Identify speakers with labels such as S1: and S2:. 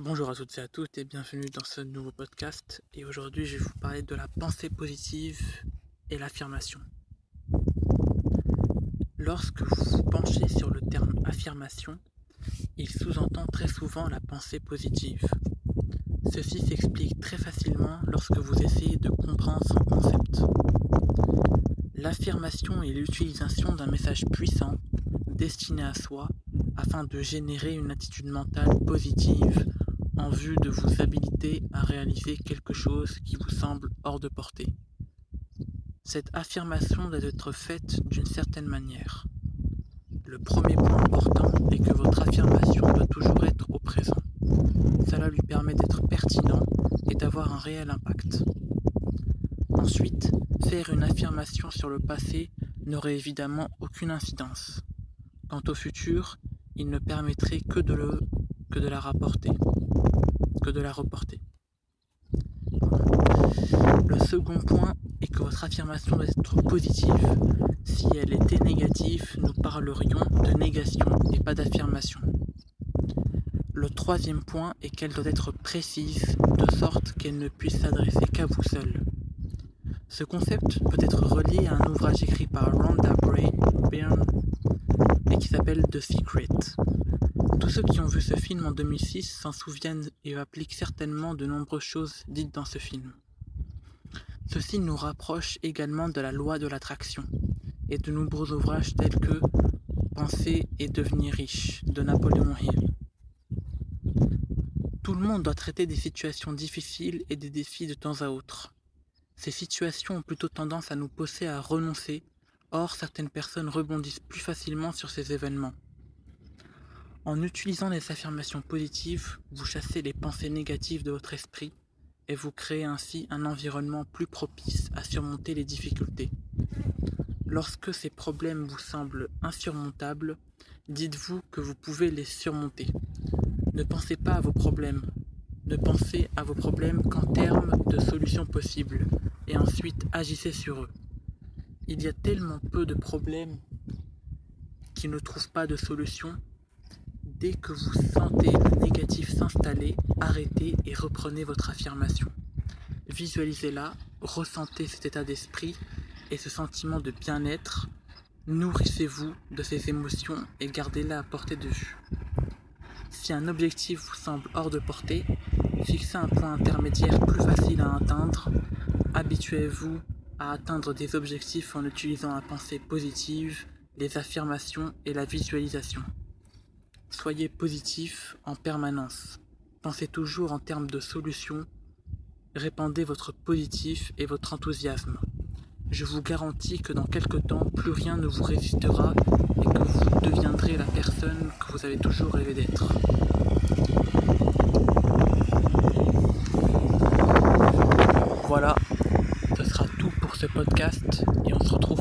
S1: Bonjour à toutes et à tous et bienvenue dans ce nouveau podcast. Et aujourd'hui, je vais vous parler de la pensée positive et l'affirmation. Lorsque vous vous penchez sur le terme affirmation, il sous-entend très souvent la pensée positive. Ceci s'explique très facilement lorsque vous essayez de comprendre son concept. L'affirmation est l'utilisation d'un message puissant destiné à soi afin de générer une attitude mentale positive en vue de vous habiliter à réaliser quelque chose qui vous semble hors de portée. Cette affirmation doit être faite d'une certaine manière. Le premier point important est que votre affirmation doit toujours être au présent. Cela lui permet d'être pertinent et d'avoir un réel impact. Ensuite, faire une affirmation sur le passé n'aurait évidemment aucune incidence. Quant au futur, il ne permettrait que de, le, que de la rapporter que de la reporter. Le second point est que votre affirmation doit être positive. Si elle était négative, nous parlerions de négation et pas d'affirmation. Le troisième point est qu'elle doit être précise, de sorte qu'elle ne puisse s'adresser qu'à vous seul. Ce concept peut être relié à un ouvrage écrit par Rhonda Byrne et qui s'appelle The Secret. Tous ceux qui ont vu ce film en 2006 s'en souviennent et appliquent certainement de nombreuses choses dites dans ce film. Ceci nous rapproche également de la loi de l'attraction et de nombreux ouvrages tels que Penser et devenir riche de Napoléon Hill. Tout le monde doit traiter des situations difficiles et des défis de temps à autre. Ces situations ont plutôt tendance à nous pousser à renoncer, or certaines personnes rebondissent plus facilement sur ces événements. En utilisant les affirmations positives, vous chassez les pensées négatives de votre esprit et vous créez ainsi un environnement plus propice à surmonter les difficultés. Lorsque ces problèmes vous semblent insurmontables, dites-vous que vous pouvez les surmonter. Ne pensez pas à vos problèmes. Ne pensez à vos problèmes qu'en termes de solutions possibles et ensuite agissez sur eux. Il y a tellement peu de problèmes qui ne trouvent pas de solution Dès que vous sentez le négatif s'installer, arrêtez et reprenez votre affirmation. Visualisez-la, ressentez cet état d'esprit et ce sentiment de bien-être. Nourrissez-vous de ces émotions et gardez-la à portée de vue. Si un objectif vous semble hors de portée, fixez un point intermédiaire plus facile à atteindre. Habituez-vous à atteindre des objectifs en utilisant la pensée positive, les affirmations et la visualisation. Soyez positif en permanence. Pensez toujours en termes de solutions. Répandez votre positif et votre enthousiasme. Je vous garantis que dans quelques temps, plus rien ne vous résistera et que vous deviendrez la personne que vous avez toujours rêvé d'être. Voilà, ce sera tout pour ce podcast et on se retrouve